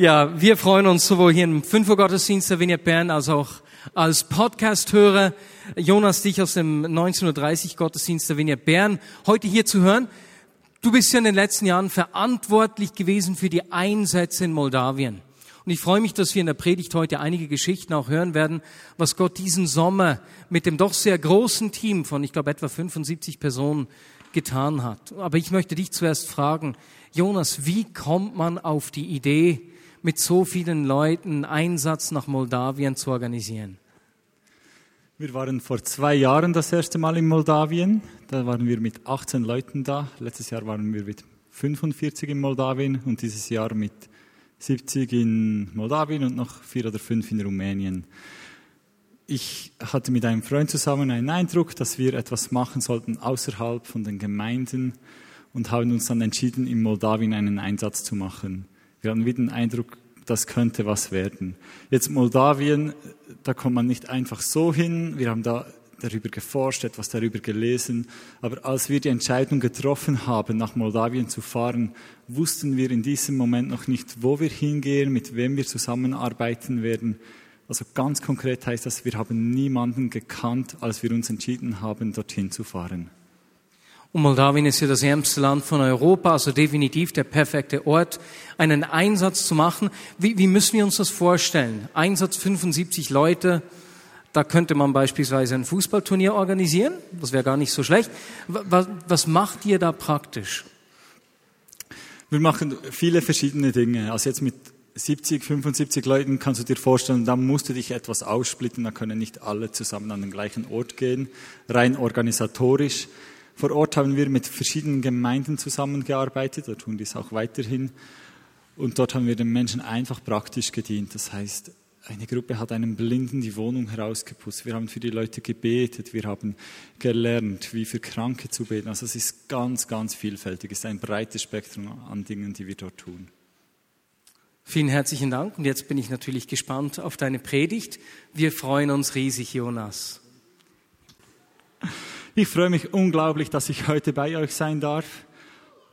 Ja, wir freuen uns sowohl hier im 5 Uhr Gottesdienst der Vignette Bern als auch als Podcast-Hörer Jonas, dich aus dem 1930 Gottesdienst der Vignette Bern heute hier zu hören. Du bist ja in den letzten Jahren verantwortlich gewesen für die Einsätze in Moldawien. Und ich freue mich, dass wir in der Predigt heute einige Geschichten auch hören werden, was Gott diesen Sommer mit dem doch sehr großen Team von, ich glaube, etwa 75 Personen getan hat. Aber ich möchte dich zuerst fragen, Jonas, wie kommt man auf die Idee, mit so vielen Leuten Einsatz nach Moldawien zu organisieren? Wir waren vor zwei Jahren das erste Mal in Moldawien. Da waren wir mit 18 Leuten da. Letztes Jahr waren wir mit 45 in Moldawien und dieses Jahr mit 70 in Moldawien und noch vier oder fünf in Rumänien. Ich hatte mit einem Freund zusammen einen Eindruck, dass wir etwas machen sollten außerhalb von den Gemeinden und haben uns dann entschieden, in Moldawien einen Einsatz zu machen. Wir hatten wieder den Eindruck, das könnte was werden. Jetzt Moldawien, da kommt man nicht einfach so hin. Wir haben da darüber geforscht, etwas darüber gelesen. Aber als wir die Entscheidung getroffen haben, nach Moldawien zu fahren, wussten wir in diesem Moment noch nicht, wo wir hingehen, mit wem wir zusammenarbeiten werden. Also ganz konkret heißt das, wir haben niemanden gekannt, als wir uns entschieden haben, dorthin zu fahren. Und Moldawien ist ja das ärmste Land von Europa, also definitiv der perfekte Ort, einen Einsatz zu machen. Wie, wie müssen wir uns das vorstellen? Einsatz 75 Leute, da könnte man beispielsweise ein Fußballturnier organisieren, das wäre gar nicht so schlecht. Was, was macht ihr da praktisch? Wir machen viele verschiedene Dinge. Also jetzt mit 70, 75 Leuten kannst du dir vorstellen, da musst du dich etwas aussplitten, da können nicht alle zusammen an den gleichen Ort gehen, rein organisatorisch. Vor Ort haben wir mit verschiedenen Gemeinden zusammengearbeitet, da tun dies auch weiterhin. Und dort haben wir den Menschen einfach praktisch gedient. Das heißt, eine Gruppe hat einem Blinden die Wohnung herausgeputzt. Wir haben für die Leute gebetet. Wir haben gelernt, wie für Kranke zu beten. Also es ist ganz, ganz vielfältig. Es ist ein breites Spektrum an Dingen, die wir dort tun. Vielen herzlichen Dank. Und jetzt bin ich natürlich gespannt auf deine Predigt. Wir freuen uns riesig, Jonas. Ich freue mich unglaublich, dass ich heute bei euch sein darf.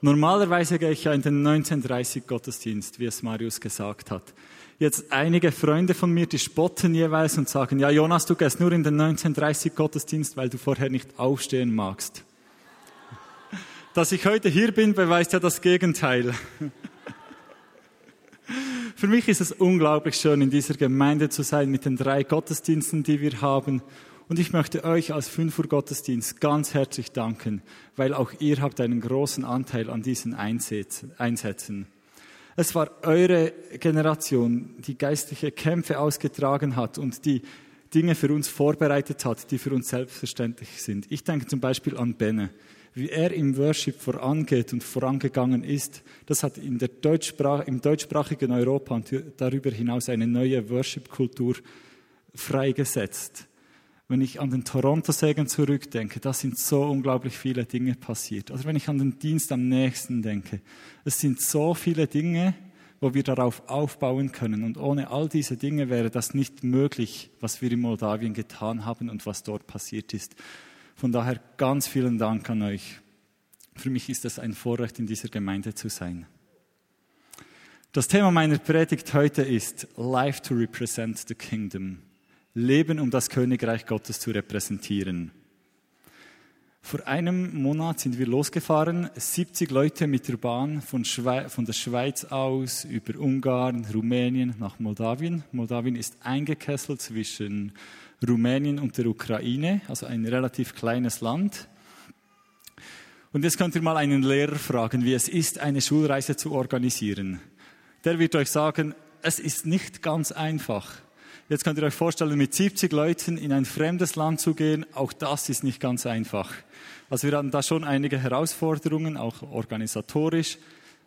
Normalerweise gehe ich ja in den 1930 Gottesdienst, wie es Marius gesagt hat. Jetzt einige Freunde von mir, die spotten jeweils und sagen, ja Jonas, du gehst nur in den 1930 Gottesdienst, weil du vorher nicht aufstehen magst. Dass ich heute hier bin, beweist ja das Gegenteil. Für mich ist es unglaublich schön, in dieser Gemeinde zu sein mit den drei Gottesdiensten, die wir haben und ich möchte euch als 5 Uhr Gottesdienst ganz herzlich danken, weil auch ihr habt einen großen Anteil an diesen Einsätzen. Es war eure Generation, die geistliche Kämpfe ausgetragen hat und die Dinge für uns vorbereitet hat, die für uns selbstverständlich sind. Ich denke zum Beispiel an Benne. Wie er im Worship vorangeht und vorangegangen ist, das hat in der Deutschsprach, im deutschsprachigen Europa und darüber hinaus eine neue Worship-Kultur freigesetzt. Wenn ich an den Toronto-Segen zurückdenke, da sind so unglaublich viele Dinge passiert. Oder wenn ich an den Dienst am nächsten denke, es sind so viele Dinge, wo wir darauf aufbauen können. Und ohne all diese Dinge wäre das nicht möglich, was wir in Moldawien getan haben und was dort passiert ist. Von daher ganz vielen Dank an euch. Für mich ist es ein Vorrecht, in dieser Gemeinde zu sein. Das Thema meiner Predigt heute ist Life to represent the Kingdom leben, um das Königreich Gottes zu repräsentieren. Vor einem Monat sind wir losgefahren, 70 Leute mit der Bahn von, von, der Schweiz aus über Ungarn, Rumänien nach Moldawien. Moldawien ist eingekesselt zwischen Rumänien und der Ukraine, also ein relativ kleines Land. Und jetzt könnt ihr mal einen Lehrer fragen, wie es ist, eine Schulreise zu organisieren. Der wird euch sagen, es ist nicht ganz einfach. Jetzt könnt ihr euch vorstellen, mit 70 Leuten in ein fremdes Land zu gehen, auch das ist nicht ganz einfach. Also wir hatten da schon einige Herausforderungen, auch organisatorisch,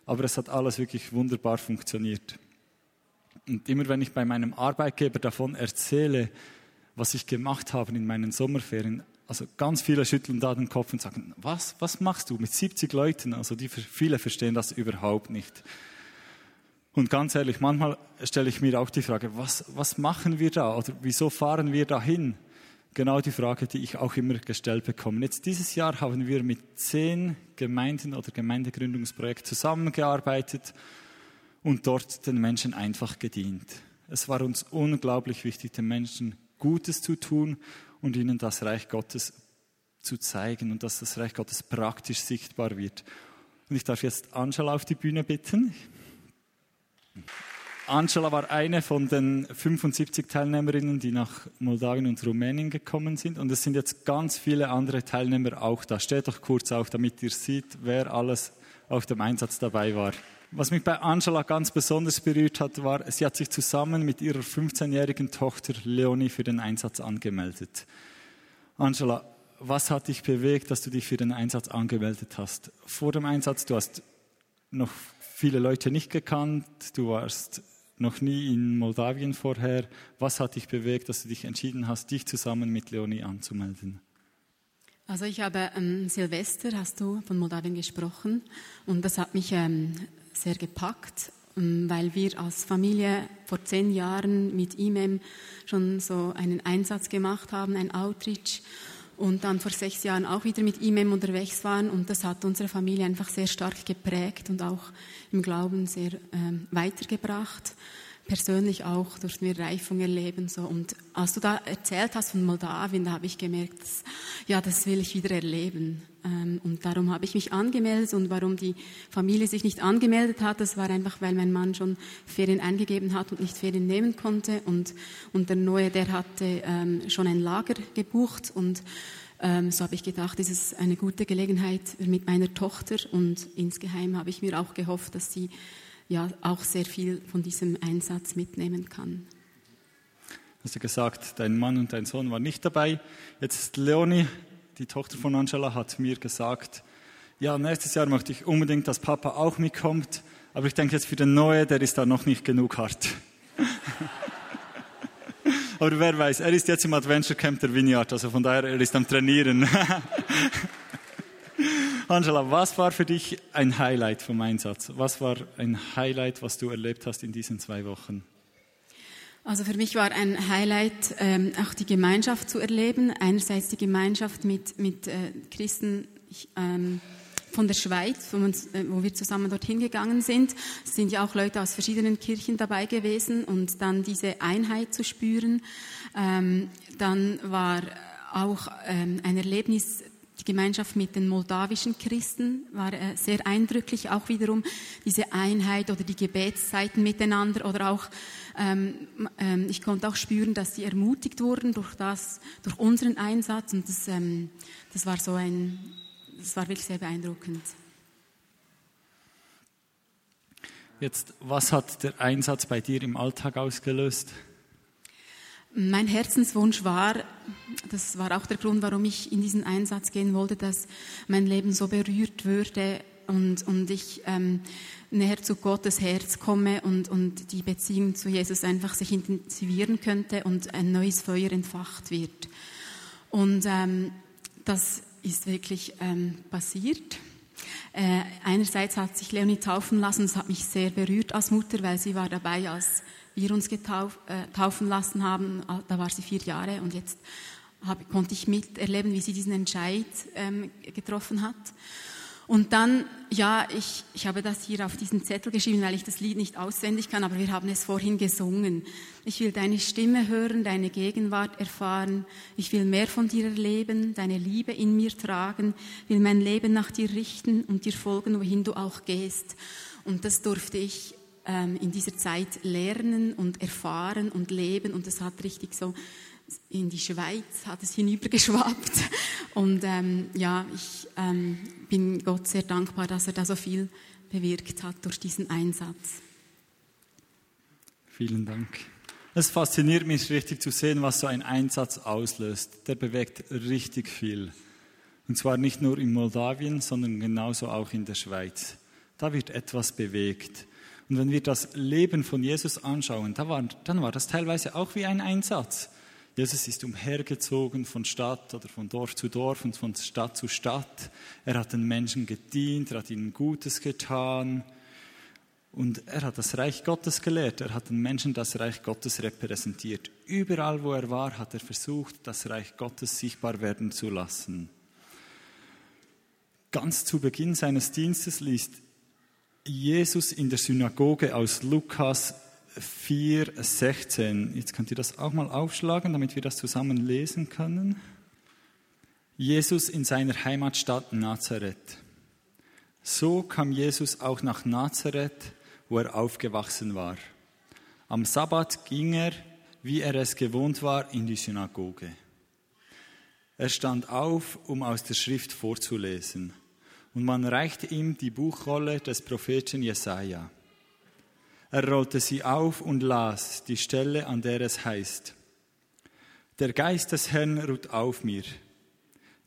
aber es hat alles wirklich wunderbar funktioniert. Und immer wenn ich bei meinem Arbeitgeber davon erzähle, was ich gemacht habe in meinen Sommerferien, also ganz viele schütteln da den Kopf und sagen, was, was machst du mit 70 Leuten? Also die, viele verstehen das überhaupt nicht. Und ganz ehrlich, manchmal stelle ich mir auch die Frage, was, was machen wir da oder wieso fahren wir da hin? Genau die Frage, die ich auch immer gestellt bekomme. Jetzt dieses Jahr haben wir mit zehn Gemeinden oder Gemeindegründungsprojekten zusammengearbeitet und dort den Menschen einfach gedient. Es war uns unglaublich wichtig, den Menschen Gutes zu tun und ihnen das Reich Gottes zu zeigen und dass das Reich Gottes praktisch sichtbar wird. Und ich darf jetzt Angela auf die Bühne bitten. Angela war eine von den 75 Teilnehmerinnen, die nach Moldawien und Rumänien gekommen sind. Und es sind jetzt ganz viele andere Teilnehmer auch da. Steht doch kurz auf, damit ihr seht, wer alles auf dem Einsatz dabei war. Was mich bei Angela ganz besonders berührt hat, war, sie hat sich zusammen mit ihrer 15-jährigen Tochter Leonie für den Einsatz angemeldet. Angela, was hat dich bewegt, dass du dich für den Einsatz angemeldet hast? Vor dem Einsatz, du hast noch viele Leute nicht gekannt, du warst noch nie in Moldawien vorher. Was hat dich bewegt, dass du dich entschieden hast, dich zusammen mit Leonie anzumelden? Also ich habe ähm, Silvester, hast du von Moldawien gesprochen, und das hat mich ähm, sehr gepackt, ähm, weil wir als Familie vor zehn Jahren mit IMEM schon so einen Einsatz gemacht haben, ein Outreach und dann vor sechs Jahren auch wieder mit IMEM unterwegs waren und das hat unsere Familie einfach sehr stark geprägt und auch im Glauben sehr ähm, weitergebracht. Persönlich auch durften wir Reifung erleben. So. Und als du da erzählt hast von Moldawien, da habe ich gemerkt, dass, ja, das will ich wieder erleben. Ähm, und darum habe ich mich angemeldet. Und warum die Familie sich nicht angemeldet hat, das war einfach, weil mein Mann schon Ferien eingegeben hat und nicht Ferien nehmen konnte. Und, und der Neue, der hatte ähm, schon ein Lager gebucht. Und ähm, so habe ich gedacht, das ist eine gute Gelegenheit mit meiner Tochter. Und insgeheim habe ich mir auch gehofft, dass sie ja auch sehr viel von diesem Einsatz mitnehmen kann. Hast du gesagt, dein Mann und dein Sohn waren nicht dabei. Jetzt ist Leonie, die Tochter von Angela, hat mir gesagt, ja, nächstes Jahr möchte ich unbedingt, dass Papa auch mitkommt. Aber ich denke jetzt für den Neue, der ist da noch nicht genug hart. Aber wer weiß, er ist jetzt im Adventure Camp der Vineyard, also von daher, er ist am Trainieren. Angela, was war für dich ein Highlight vom Einsatz? Was war ein Highlight, was du erlebt hast in diesen zwei Wochen? Also für mich war ein Highlight, ähm, auch die Gemeinschaft zu erleben. Einerseits die Gemeinschaft mit, mit äh, Christen ich, ähm, von der Schweiz, wo, uns, äh, wo, wir zusammen dorthin gegangen sind. Es sind ja auch Leute aus verschiedenen Kirchen dabei gewesen und dann diese Einheit zu spüren. Ähm, dann war auch ähm, ein Erlebnis die Gemeinschaft mit den moldawischen Christen war äh, sehr eindrücklich, auch wiederum diese Einheit oder die Gebetszeiten miteinander oder auch, ähm, ähm, ich konnte auch spüren, dass sie ermutigt wurden durch das, durch unseren Einsatz und das, ähm, das war so ein, das war wirklich sehr beeindruckend. Jetzt, was hat der Einsatz bei dir im Alltag ausgelöst? Mein Herzenswunsch war, das war auch der Grund, warum ich in diesen Einsatz gehen wollte, dass mein Leben so berührt würde und, und ich ähm, näher zu Gottes Herz komme und, und die Beziehung zu Jesus einfach sich intensivieren könnte und ein neues Feuer entfacht wird. Und ähm, das ist wirklich ähm, passiert. Äh, einerseits hat sich Leonie taufen lassen, das hat mich sehr berührt als Mutter, weil sie war dabei, als wir uns getauft, äh, taufen lassen haben, da war sie vier Jahre und jetzt hab, konnte ich miterleben, wie sie diesen Entscheid ähm, getroffen hat. Und dann, ja, ich, ich habe das hier auf diesen Zettel geschrieben, weil ich das Lied nicht auswendig kann, aber wir haben es vorhin gesungen. Ich will deine Stimme hören, deine Gegenwart erfahren. Ich will mehr von dir erleben, deine Liebe in mir tragen, will mein Leben nach dir richten und dir folgen, wohin du auch gehst. Und das durfte ich ähm, in dieser Zeit lernen und erfahren und leben und das hat richtig so in die Schweiz hat es hinübergeschwappt und ähm, ja, ich ähm, bin Gott sehr dankbar, dass er da so viel bewirkt hat durch diesen Einsatz. Vielen Dank. Es fasziniert mich richtig zu sehen, was so ein Einsatz auslöst. Der bewegt richtig viel. Und zwar nicht nur in Moldawien, sondern genauso auch in der Schweiz. Da wird etwas bewegt. Und wenn wir das Leben von Jesus anschauen, dann war, dann war das teilweise auch wie ein Einsatz. Jesus ist umhergezogen von Stadt oder von Dorf zu Dorf und von Stadt zu Stadt. Er hat den Menschen gedient, er hat ihnen Gutes getan und er hat das Reich Gottes gelehrt. Er hat den Menschen das Reich Gottes repräsentiert. Überall, wo er war, hat er versucht, das Reich Gottes sichtbar werden zu lassen. Ganz zu Beginn seines Dienstes liest Jesus in der Synagoge aus Lukas 4, 16. Jetzt könnt ihr das auch mal aufschlagen, damit wir das zusammen lesen können. Jesus in seiner Heimatstadt Nazareth. So kam Jesus auch nach Nazareth, wo er aufgewachsen war. Am Sabbat ging er, wie er es gewohnt war, in die Synagoge. Er stand auf, um aus der Schrift vorzulesen, und man reichte ihm die Buchrolle des Propheten Jesaja. Er rollte sie auf und las die Stelle, an der es heißt, Der Geist des Herrn ruht auf mir,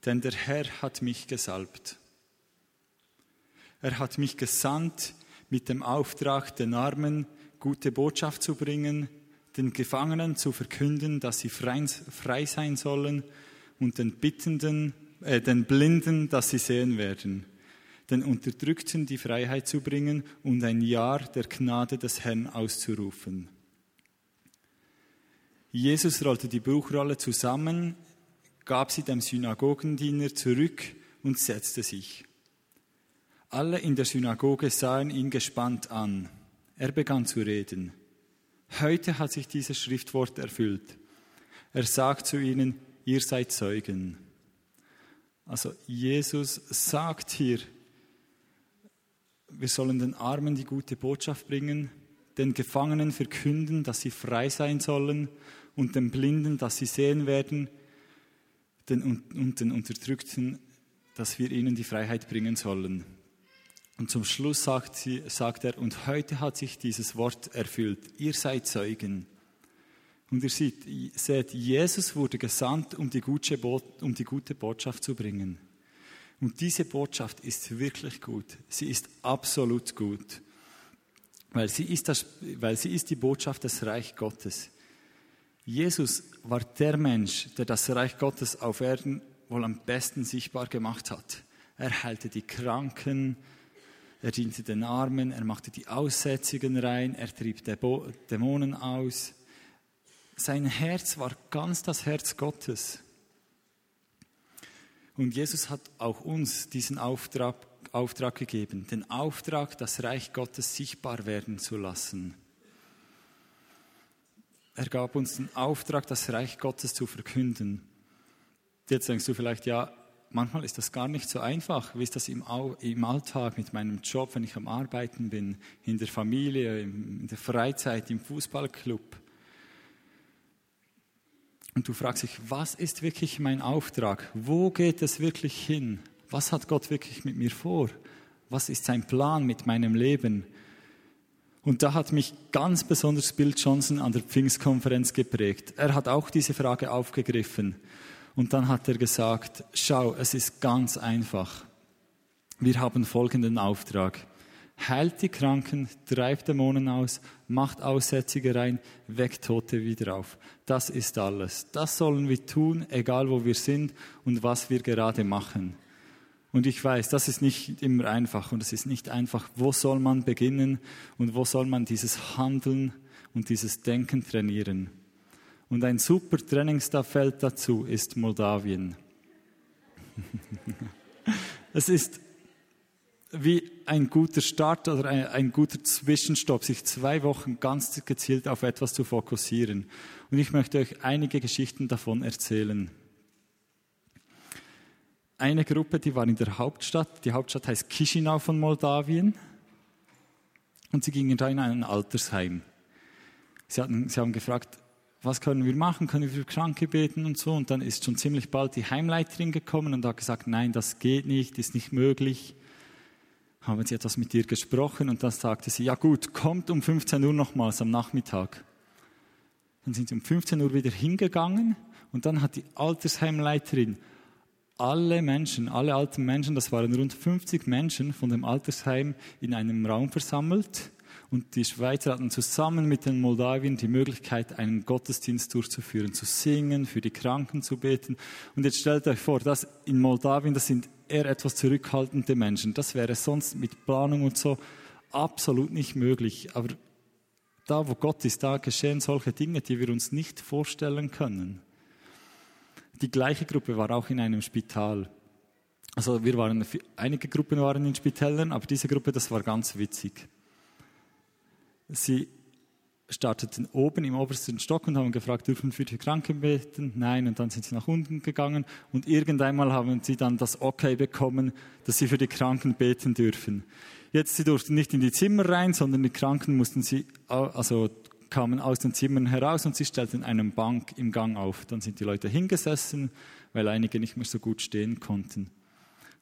denn der Herr hat mich gesalbt. Er hat mich gesandt mit dem Auftrag, den Armen gute Botschaft zu bringen, den Gefangenen zu verkünden, dass sie frei sein sollen und den Bittenden, äh, den Blinden, dass sie sehen werden den Unterdrückten die Freiheit zu bringen und ein Jahr der Gnade des Herrn auszurufen. Jesus rollte die Buchrolle zusammen, gab sie dem Synagogendiener zurück und setzte sich. Alle in der Synagoge sahen ihn gespannt an. Er begann zu reden. Heute hat sich dieses Schriftwort erfüllt. Er sagt zu ihnen, ihr seid Zeugen. Also Jesus sagt hier, wir sollen den Armen die gute Botschaft bringen, den Gefangenen verkünden, dass sie frei sein sollen und den Blinden, dass sie sehen werden den, und den Unterdrückten, dass wir ihnen die Freiheit bringen sollen. Und zum Schluss sagt, sie, sagt er, und heute hat sich dieses Wort erfüllt. Ihr seid Zeugen. Und ihr seht, Jesus wurde gesandt, um die gute Botschaft zu bringen. Und diese Botschaft ist wirklich gut. Sie ist absolut gut. Weil sie ist, das, weil sie ist die Botschaft des Reich Gottes. Jesus war der Mensch, der das Reich Gottes auf Erden wohl am besten sichtbar gemacht hat. Er heilte die Kranken, er diente den Armen, er machte die Aussätzigen rein, er trieb Dämonen aus. Sein Herz war ganz das Herz Gottes. Und Jesus hat auch uns diesen Auftrag, Auftrag gegeben, den Auftrag, das Reich Gottes sichtbar werden zu lassen. Er gab uns den Auftrag, das Reich Gottes zu verkünden. Jetzt denkst du vielleicht, ja, manchmal ist das gar nicht so einfach. Wie ist das im, Alltag mit meinem Job, wenn ich am Arbeiten bin, in der Familie, in der Freizeit, im Fußballclub? Und du fragst dich, was ist wirklich mein Auftrag? Wo geht es wirklich hin? Was hat Gott wirklich mit mir vor? Was ist sein Plan mit meinem Leben? Und da hat mich ganz besonders Bill Johnson an der Pfingstkonferenz geprägt. Er hat auch diese Frage aufgegriffen. Und dann hat er gesagt, schau, es ist ganz einfach. Wir haben folgenden Auftrag heilt die Kranken, treibt Dämonen aus, macht Aussätzige rein, weckt Tote wieder auf. Das ist alles. Das sollen wir tun, egal wo wir sind und was wir gerade machen. Und ich weiß, das ist nicht immer einfach und es ist nicht einfach, wo soll man beginnen und wo soll man dieses Handeln und dieses Denken trainieren. Und ein super Trainingsfeld dazu ist Moldawien. es ist wie ein guter Start oder ein, ein, guter Zwischenstopp, sich zwei Wochen ganz gezielt auf etwas zu fokussieren. Und ich möchte euch einige Geschichten davon erzählen. Eine Gruppe, die war in der Hauptstadt. Die Hauptstadt heißt Chisinau von Moldawien. Und sie gingen da in ein Altersheim. Sie, hatten, sie haben gefragt, was können wir machen? Können wir für Kranke beten und so? Und dann ist schon ziemlich bald die Heimleiterin gekommen und hat gesagt, nein, das geht nicht, ist nicht möglich haben sie etwas mit ihr gesprochen und dann sagte sie, ja gut, kommt um 15 Uhr nochmals am Nachmittag. Dann sind sie um 15 Uhr wieder hingegangen und dann hat die Altersheimleiterin alle Menschen, alle alten Menschen, das waren rund 50 Menschen von dem Altersheim in einem Raum versammelt und die Schweizer hatten zusammen mit den Moldawien die Möglichkeit, einen Gottesdienst durchzuführen, zu singen, für die Kranken zu beten. Und jetzt stellt euch vor, dass in Moldawien, das sind eher etwas zurückhaltende Menschen. Das wäre sonst mit Planung und so absolut nicht möglich. Aber da, wo Gott ist, da geschehen solche Dinge, die wir uns nicht vorstellen können. Die gleiche Gruppe war auch in einem Spital. Also wir waren, einige Gruppen waren in Spitälern, aber diese Gruppe, das war ganz witzig. Sie starteten oben im obersten Stock und haben gefragt, dürfen wir für die Kranken beten? Nein, und dann sind sie nach unten gegangen und irgendeinmal haben sie dann das Okay bekommen, dass sie für die Kranken beten dürfen. Jetzt, sie durften nicht in die Zimmer rein, sondern die Kranken mussten sie, also kamen aus den Zimmern heraus und sie stellten eine Bank im Gang auf. Dann sind die Leute hingesessen, weil einige nicht mehr so gut stehen konnten.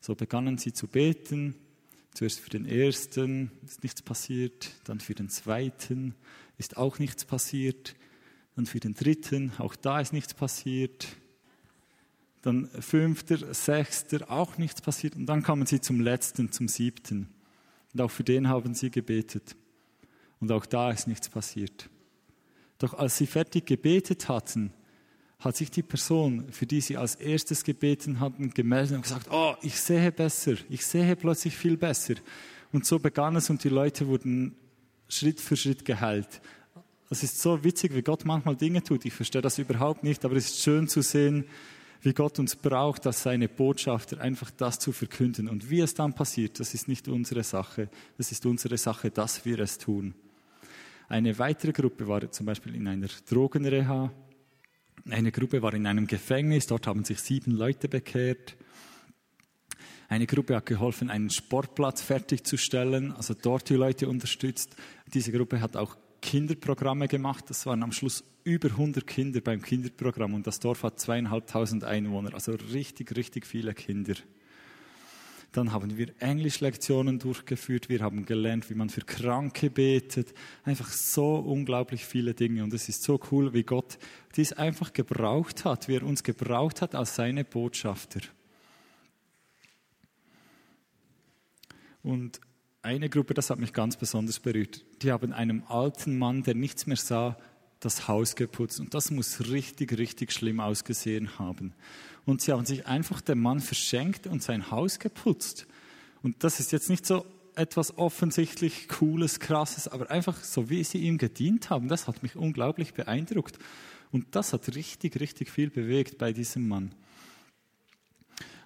So begannen sie zu beten. Zuerst für den ersten ist nichts passiert, dann für den zweiten ist auch nichts passiert, dann für den dritten, auch da ist nichts passiert, dann fünfter, sechster, auch nichts passiert und dann kamen sie zum letzten, zum siebten. Und auch für den haben sie gebetet. Und auch da ist nichts passiert. Doch als sie fertig gebetet hatten, hat sich die Person, für die sie als erstes gebeten hatten, gemeldet und gesagt, oh, ich sehe besser, ich sehe plötzlich viel besser. Und so begann es und die Leute wurden Schritt für Schritt geheilt. Es ist so witzig, wie Gott manchmal Dinge tut. Ich verstehe das überhaupt nicht, aber es ist schön zu sehen, wie Gott uns braucht, als seine Botschafter einfach das zu verkünden. Und wie es dann passiert, das ist nicht unsere Sache. Das ist unsere Sache, dass wir es tun. Eine weitere Gruppe war zum Beispiel in einer Drogenreha. Eine Gruppe war in einem Gefängnis. Dort haben sich sieben Leute bekehrt. Eine Gruppe hat geholfen, einen Sportplatz fertigzusellen, also dort die Leute unterstützt. Diese Gruppe hat auch Kinderprogramme gemacht. Das waren am Schluss über 100 Kinder beim Kinderprogramm und das Dorf hat zweieinhalbtausend Einwohner, also richtig, richtig viele Kinder. Dann haben wir Englischlektionen durchgeführt. Wir haben gelernt, wie man für Kranke betet. Einfach so unglaublich viele Dinge. Und es ist so cool, wie Gott dies einfach gebraucht hat, wie er uns gebraucht hat als seine Botschafter. Und eine Gruppe, das hat mich ganz besonders berührt. Die haben einem alten Mann, der nichts mehr sah, das Haus geputzt. Und das muss richtig, richtig schlimm ausgesehen haben. Und sie haben sich einfach dem Mann verschenkt und sein Haus geputzt. Und das ist jetzt nicht so etwas offensichtlich Cooles, Krasses, aber einfach so, wie sie ihm gedient haben, das hat mich unglaublich beeindruckt. Und das hat richtig, richtig viel bewegt bei diesem Mann.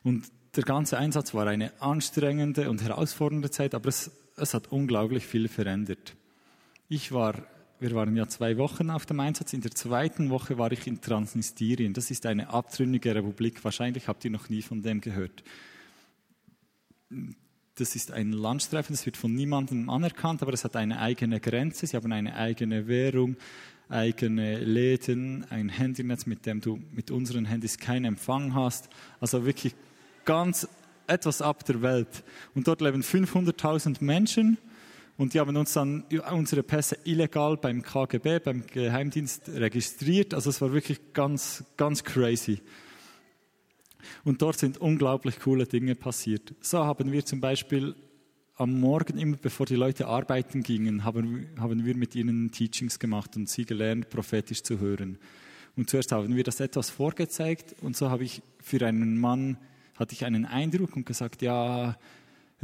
Und der ganze Einsatz war eine anstrengende und herausfordernde Zeit, aber es, es hat unglaublich viel verändert. Ich war wir waren ja zwei Wochen auf dem Einsatz. In der zweiten Woche war ich in Transnistrien. Das ist eine abtrünnige Republik. Wahrscheinlich habt ihr noch nie von dem gehört. Das ist ein Landstreifen, das wird von niemandem anerkannt, aber es hat eine eigene Grenze. Sie haben eine eigene Währung, eigene Läden, ein Handynetz, mit dem du mit unseren Handys keinen Empfang hast. Also wirklich ganz etwas ab der Welt. Und dort leben 500.000 Menschen und die haben uns dann unsere Pässe illegal beim KGB, beim Geheimdienst registriert. Also es war wirklich ganz, ganz crazy. Und dort sind unglaublich coole Dinge passiert. So haben wir zum Beispiel am Morgen, immer bevor die Leute arbeiten gingen, haben, haben wir mit ihnen Teachings gemacht und sie gelernt, prophetisch zu hören. Und zuerst haben wir das etwas vorgezeigt und so habe ich für einen Mann, hatte ich einen Eindruck und gesagt, ja,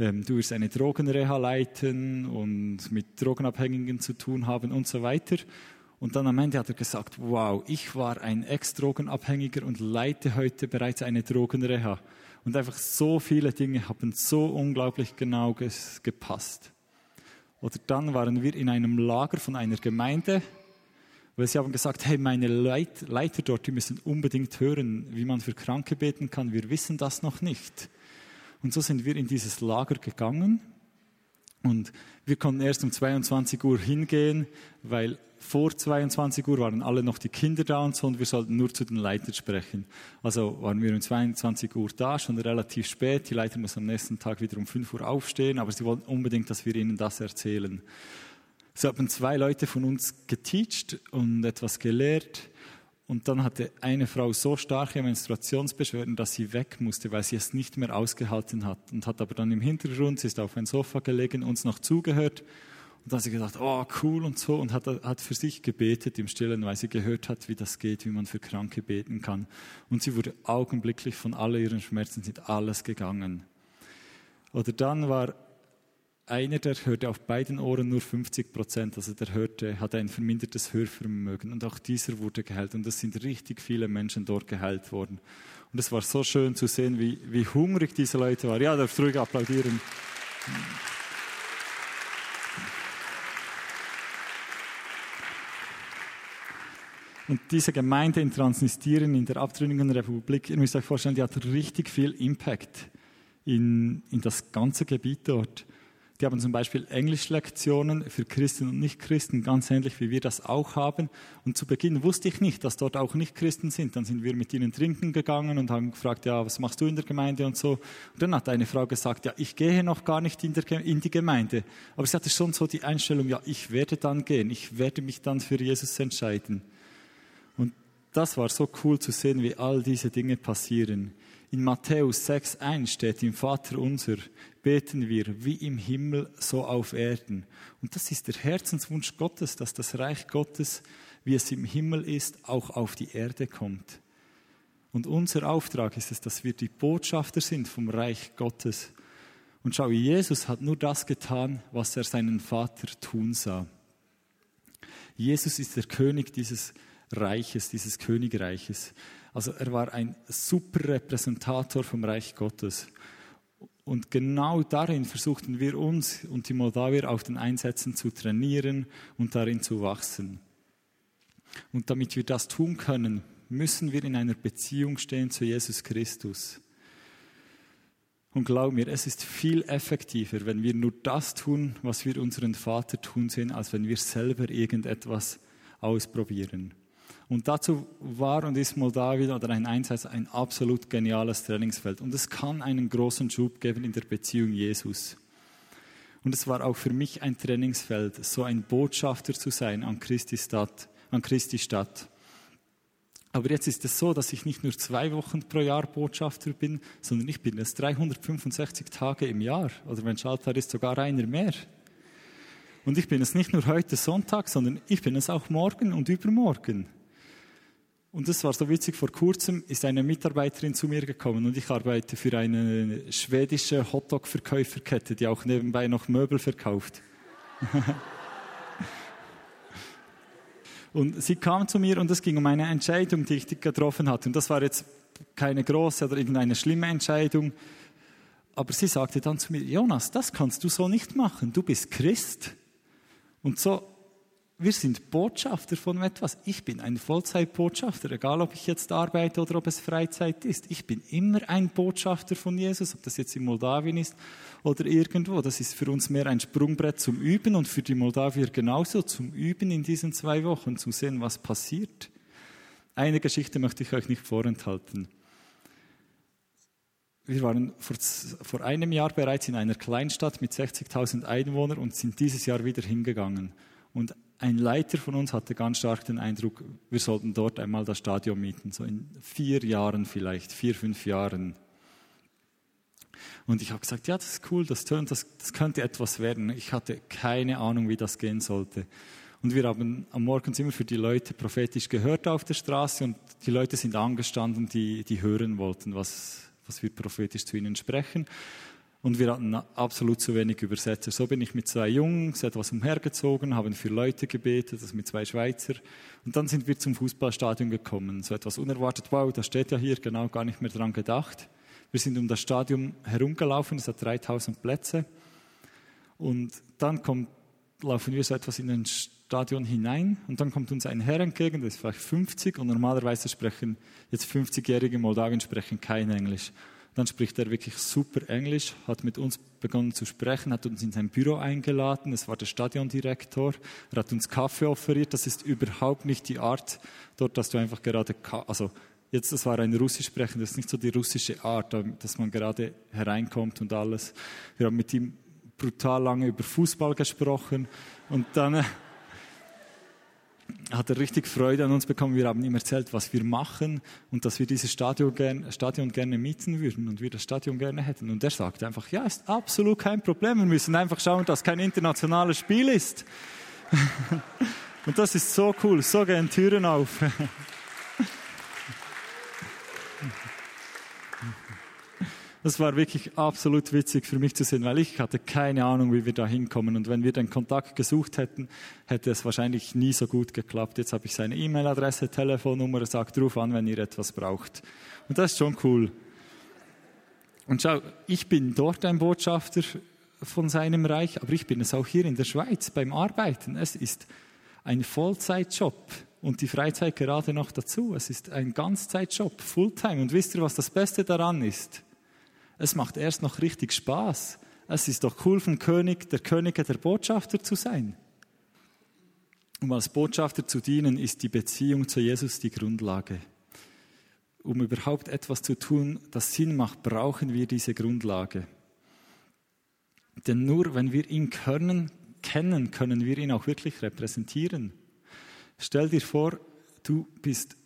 ähm, du wirst eine Drogenreha leiten und mit Drogenabhängigen zu tun haben und so weiter. Und dann am Ende hat er gesagt, wow, ich war ein Ex-Drogenabhängiger und leite heute bereits eine Drogenreha. Und einfach so viele Dinge haben so unglaublich genau gepasst. Oder dann waren wir in einem Lager von einer Gemeinde, weil sie haben gesagt, hey, meine Leiter dort, die müssen unbedingt hören, wie man für Kranke beten kann. Wir wissen das noch nicht. Und so sind wir in dieses Lager gegangen. Und wir konnten erst um 22 Uhr hingehen, weil vor 22 Uhr waren alle noch die Kinder da und so und wir sollten nur zu den Leitern sprechen. Also waren wir um 22 Uhr da, schon relativ spät. Die Leiter mussten am nächsten Tag wieder um 5 Uhr aufstehen, aber sie wollten unbedingt, dass wir ihnen das erzählen. So haben zwei Leute von uns geteacht und etwas gelehrt. Und dann hatte eine Frau so starke Menstruationsbeschwerden, dass sie weg musste, weil sie es nicht mehr ausgehalten hat. Und hat aber dann im Hintergrund, sie ist auf ein Sofa gelegen, uns noch zugehört. Und dann hat sie gedacht, oh, cool und so. Und hat, hat für sich gebetet im Stillen, weil sie gehört hat, wie das geht, wie man für Kranke beten kann. Und sie wurde augenblicklich von all ihren Schmerzen, sind alles gegangen. Oder dann war einer, der hörte auf beiden Ohren nur 50 Prozent, also der hörte, hatte ein vermindertes Hörvermögen und auch dieser wurde geheilt und es sind richtig viele Menschen dort geheilt worden. Und es war so schön zu sehen, wie, wie hungrig diese Leute waren. Ja, darf ruhig applaudieren. Und diese Gemeinde in Transnistrien, in der abtrünnigen Republik, ihr müsst euch vorstellen, die hat richtig viel Impact in, in das ganze Gebiet dort. Die haben zum Beispiel Englischlektionen für Christen und Nichtchristen, ganz ähnlich wie wir das auch haben. Und zu Beginn wusste ich nicht, dass dort auch Nichtchristen sind. Dann sind wir mit ihnen trinken gegangen und haben gefragt, ja, was machst du in der Gemeinde und so. Und dann hat eine Frau gesagt, ja, ich gehe noch gar nicht in, der, in die Gemeinde. Aber sie hatte schon so die Einstellung, ja, ich werde dann gehen, ich werde mich dann für Jesus entscheiden. Und das war so cool zu sehen, wie all diese Dinge passieren. In Matthäus 6.1 steht im Vater unser, beten wir wie im Himmel, so auf Erden. Und das ist der Herzenswunsch Gottes, dass das Reich Gottes, wie es im Himmel ist, auch auf die Erde kommt. Und unser Auftrag ist es, dass wir die Botschafter sind vom Reich Gottes. Und schau, Jesus hat nur das getan, was er seinen Vater tun sah. Jesus ist der König dieses Reiches, dieses Königreiches. Also er war ein super Repräsentator vom Reich Gottes. Und genau darin versuchten wir uns und die Moldawier auf den Einsätzen zu trainieren und darin zu wachsen. Und damit wir das tun können, müssen wir in einer Beziehung stehen zu Jesus Christus. Und glaub mir, es ist viel effektiver, wenn wir nur das tun, was wir unseren Vater tun sehen, als wenn wir selber irgendetwas ausprobieren. Und dazu war und ist Moldawien oder ein Einsatz ein absolut geniales Trainingsfeld. Und es kann einen großen Schub geben in der Beziehung Jesus. Und es war auch für mich ein Trainingsfeld, so ein Botschafter zu sein an Christi Stadt, an Christi Stadt. Aber jetzt ist es so, dass ich nicht nur zwei Wochen pro Jahr Botschafter bin, sondern ich bin es 365 Tage im Jahr. Oder wenn Schalter ist, sogar einer mehr. Und ich bin es nicht nur heute Sonntag, sondern ich bin es auch morgen und übermorgen. Und das war so witzig, vor kurzem ist eine Mitarbeiterin zu mir gekommen und ich arbeite für eine schwedische Hotdog-Verkäuferkette, die auch nebenbei noch Möbel verkauft. und sie kam zu mir und es ging um eine Entscheidung, die ich getroffen hatte. Und das war jetzt keine große oder irgendeine schlimme Entscheidung. Aber sie sagte dann zu mir, Jonas, das kannst du so nicht machen. Du bist Christ. Und so wir sind Botschafter von etwas. Ich bin ein Vollzeitbotschafter, egal ob ich jetzt arbeite oder ob es Freizeit ist. Ich bin immer ein Botschafter von Jesus, ob das jetzt in Moldawien ist oder irgendwo. Das ist für uns mehr ein Sprungbrett zum Üben und für die Moldawier genauso zum Üben in diesen zwei Wochen, zu sehen, was passiert. Eine Geschichte möchte ich euch nicht vorenthalten. Wir waren vor, vor einem Jahr bereits in einer Kleinstadt mit 60.000 Einwohnern und sind dieses Jahr wieder hingegangen. Und ein Leiter von uns hatte ganz stark den Eindruck, wir sollten dort einmal das Stadion mieten, so in vier Jahren vielleicht, vier, fünf Jahren. Und ich habe gesagt, ja, das ist cool, das, das, das könnte etwas werden. Ich hatte keine Ahnung, wie das gehen sollte. Und wir haben am Morgen immer für die Leute prophetisch gehört auf der Straße und die Leute sind angestanden, die, die hören wollten, was, was wir prophetisch zu ihnen sprechen. Und wir hatten absolut zu wenig Übersetzer. So bin ich mit zwei Jungs etwas umhergezogen, haben für Leute gebetet, das mit zwei Schweizer. Und dann sind wir zum Fußballstadion gekommen. So etwas unerwartet. Wow, das steht ja hier, genau, gar nicht mehr dran gedacht. Wir sind um das Stadion herumgelaufen, es hat 3000 Plätze. Und dann kommt, laufen wir so etwas in ein Stadion hinein und dann kommt uns ein Herr entgegen, der ist vielleicht 50 und normalerweise sprechen jetzt 50-jährige Moldawien sprechen kein Englisch. Dann spricht er wirklich super Englisch, hat mit uns begonnen zu sprechen, hat uns in sein Büro eingeladen. Es war der Stadiondirektor. Er hat uns Kaffee offeriert. Das ist überhaupt nicht die Art dort, dass du einfach gerade, also jetzt, das war ein Russisch sprechen, das ist nicht so die russische Art, dass man gerade hereinkommt und alles. Wir haben mit ihm brutal lange über Fußball gesprochen und dann hat er richtig Freude an uns bekommen. Wir haben ihm erzählt, was wir machen und dass wir dieses Stadion, gern, Stadion gerne mieten würden und wir das Stadion gerne hätten. Und er sagte einfach, ja, ist absolut kein Problem. Wir müssen einfach schauen, dass kein internationales Spiel ist. und das ist so cool. So gehen Türen auf. Das war wirklich absolut witzig für mich zu sehen, weil ich hatte keine Ahnung, wie wir da hinkommen. Und wenn wir den Kontakt gesucht hätten, hätte es wahrscheinlich nie so gut geklappt. Jetzt habe ich seine E-Mail-Adresse, Telefonnummer, sagt ruf an, wenn ihr etwas braucht. Und das ist schon cool. Und schau, ich bin dort ein Botschafter von seinem Reich, aber ich bin es auch hier in der Schweiz beim Arbeiten. Es ist ein Vollzeitjob und die Freizeit gerade noch dazu. Es ist ein Ganzzeitjob, Fulltime. Und wisst ihr, was das Beste daran ist? Es macht erst noch richtig Spaß. Es ist doch cool, vom König, der König der Botschafter zu sein. Um als Botschafter zu dienen, ist die Beziehung zu Jesus die Grundlage. Um überhaupt etwas zu tun, das Sinn macht, brauchen wir diese Grundlage. Denn nur wenn wir ihn können, kennen, können wir ihn auch wirklich repräsentieren. Stell dir vor, du bist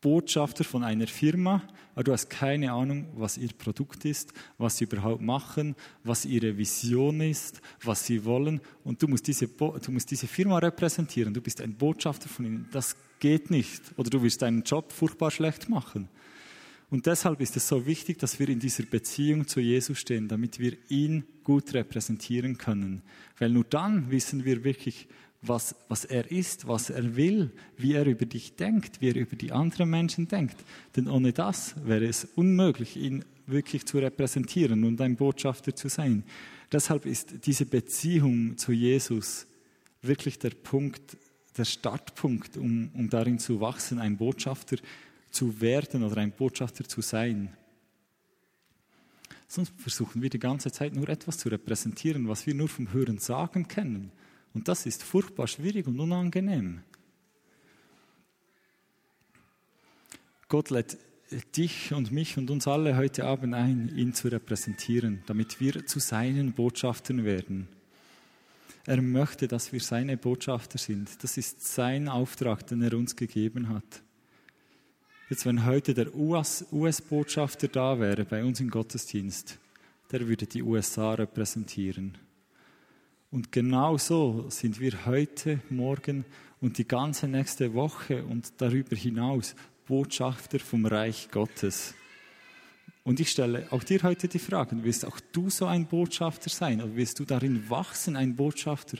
Botschafter von einer Firma, aber du hast keine Ahnung, was ihr Produkt ist, was sie überhaupt machen, was ihre Vision ist, was sie wollen. Und du musst diese, du musst diese Firma repräsentieren. Du bist ein Botschafter von ihnen. Das geht nicht. Oder du wirst deinen Job furchtbar schlecht machen. Und deshalb ist es so wichtig, dass wir in dieser Beziehung zu Jesus stehen, damit wir ihn gut repräsentieren können. Weil nur dann wissen wir wirklich, was, was er ist, was er will, wie er über dich denkt, wie er über die anderen Menschen denkt. Denn ohne das wäre es unmöglich, ihn wirklich zu repräsentieren und ein Botschafter zu sein. Deshalb ist diese Beziehung zu Jesus wirklich der Punkt, der Startpunkt, um, um darin zu wachsen, ein Botschafter zu werden oder ein Botschafter zu sein. Sonst versuchen wir die ganze Zeit nur etwas zu repräsentieren, was wir nur vom Hören sagen kennen. Und das ist furchtbar schwierig und unangenehm. Gott lädt dich und mich und uns alle heute Abend ein, ihn zu repräsentieren, damit wir zu seinen Botschaftern werden. Er möchte, dass wir seine Botschafter sind. Das ist sein Auftrag, den er uns gegeben hat. Jetzt, wenn heute der US-Botschafter da wäre bei uns im Gottesdienst, der würde die USA repräsentieren. Und genau so sind wir heute, morgen und die ganze nächste Woche und darüber hinaus Botschafter vom Reich Gottes. Und ich stelle auch dir heute die Frage, willst auch du so ein Botschafter sein oder willst du darin wachsen, ein Botschafter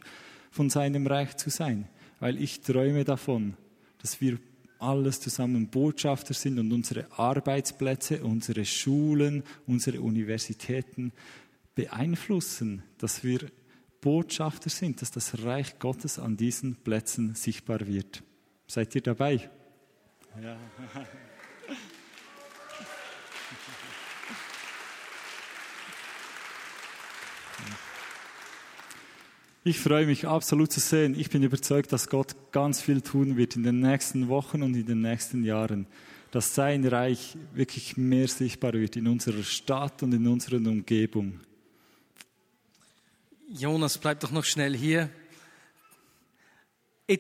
von seinem Reich zu sein? Weil ich träume davon, dass wir alles zusammen Botschafter sind und unsere Arbeitsplätze, unsere Schulen, unsere Universitäten beeinflussen, dass wir Botschafter sind, dass das Reich Gottes an diesen Plätzen sichtbar wird. Seid ihr dabei? Ja. Ich freue mich absolut zu sehen. Ich bin überzeugt, dass Gott ganz viel tun wird in den nächsten Wochen und in den nächsten Jahren. Dass sein Reich wirklich mehr sichtbar wird in unserer Stadt und in unserer Umgebung. Jonas, bleib doch noch schnell hier. Äh,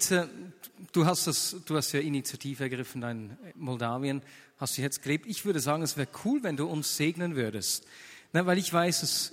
du, hast das, du hast ja Initiative ergriffen in Moldawien, hast du jetzt gelebt. Ich würde sagen, es wäre cool, wenn du uns segnen würdest. Na, weil ich weiß, dass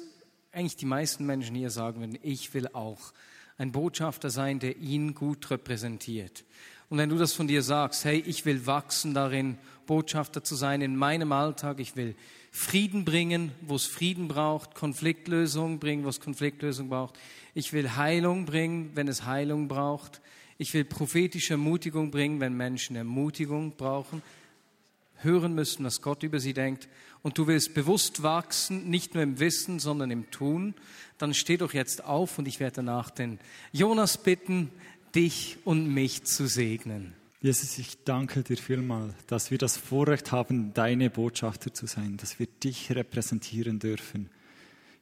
eigentlich die meisten Menschen hier sagen würden, ich will auch ein Botschafter sein, der ihn gut repräsentiert. Und wenn du das von dir sagst, hey, ich will wachsen darin, Botschafter zu sein in meinem Alltag, ich will Frieden bringen, wo es Frieden braucht, Konfliktlösung bringen, wo es Konfliktlösung braucht. Ich will Heilung bringen, wenn es Heilung braucht. Ich will prophetische Ermutigung bringen, wenn Menschen Ermutigung brauchen, hören müssen, was Gott über sie denkt. Und du willst bewusst wachsen, nicht nur im Wissen, sondern im Tun. Dann steh doch jetzt auf und ich werde danach den Jonas bitten, dich und mich zu segnen. Jesus, ich danke dir vielmal, dass wir das Vorrecht haben, deine Botschafter zu sein, dass wir dich repräsentieren dürfen.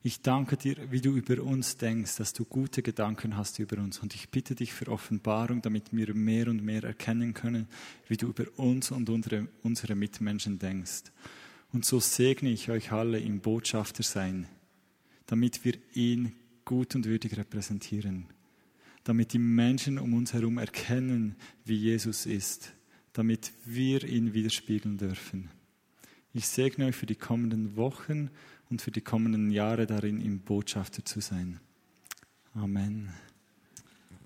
Ich danke dir, wie du über uns denkst, dass du gute Gedanken hast über uns. Und ich bitte dich für Offenbarung, damit wir mehr und mehr erkennen können, wie du über uns und unsere, unsere Mitmenschen denkst. Und so segne ich euch alle im Botschafter sein, damit wir ihn gut und würdig repräsentieren damit die Menschen um uns herum erkennen, wie Jesus ist, damit wir ihn widerspiegeln dürfen. Ich segne euch für die kommenden Wochen und für die kommenden Jahre darin, im Botschafter zu sein. Amen.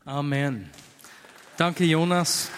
Amen. Danke, Jonas.